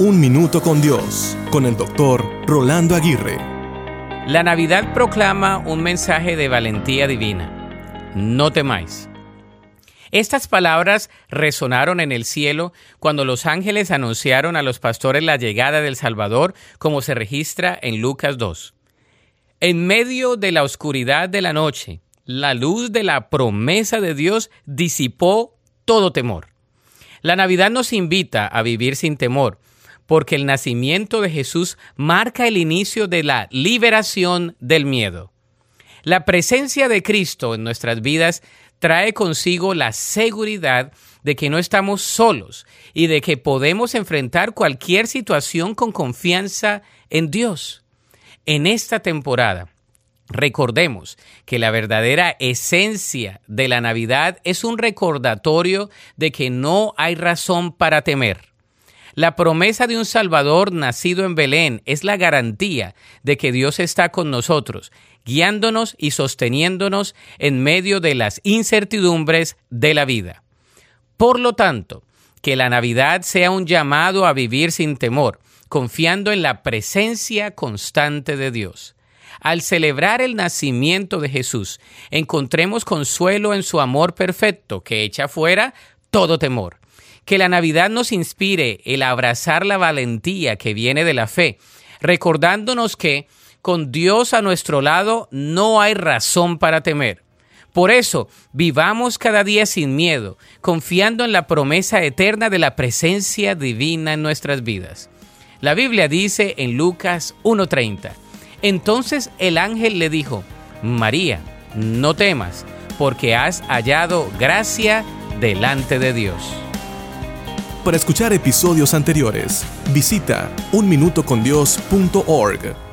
Un Minuto con Dios, con el doctor Rolando Aguirre. La Navidad proclama un mensaje de valentía divina. No temáis. Estas palabras resonaron en el cielo cuando los ángeles anunciaron a los pastores la llegada del Salvador, como se registra en Lucas 2. En medio de la oscuridad de la noche, la luz de la promesa de Dios disipó todo temor. La Navidad nos invita a vivir sin temor, porque el nacimiento de Jesús marca el inicio de la liberación del miedo. La presencia de Cristo en nuestras vidas trae consigo la seguridad de que no estamos solos y de que podemos enfrentar cualquier situación con confianza en Dios. En esta temporada, Recordemos que la verdadera esencia de la Navidad es un recordatorio de que no hay razón para temer. La promesa de un Salvador nacido en Belén es la garantía de que Dios está con nosotros, guiándonos y sosteniéndonos en medio de las incertidumbres de la vida. Por lo tanto, que la Navidad sea un llamado a vivir sin temor, confiando en la presencia constante de Dios. Al celebrar el nacimiento de Jesús, encontremos consuelo en su amor perfecto que echa fuera todo temor. Que la Navidad nos inspire el abrazar la valentía que viene de la fe, recordándonos que con Dios a nuestro lado no hay razón para temer. Por eso, vivamos cada día sin miedo, confiando en la promesa eterna de la presencia divina en nuestras vidas. La Biblia dice en Lucas 1.30, entonces el ángel le dijo, María, no temas, porque has hallado gracia delante de Dios. Para escuchar episodios anteriores, visita unminutocondios.org.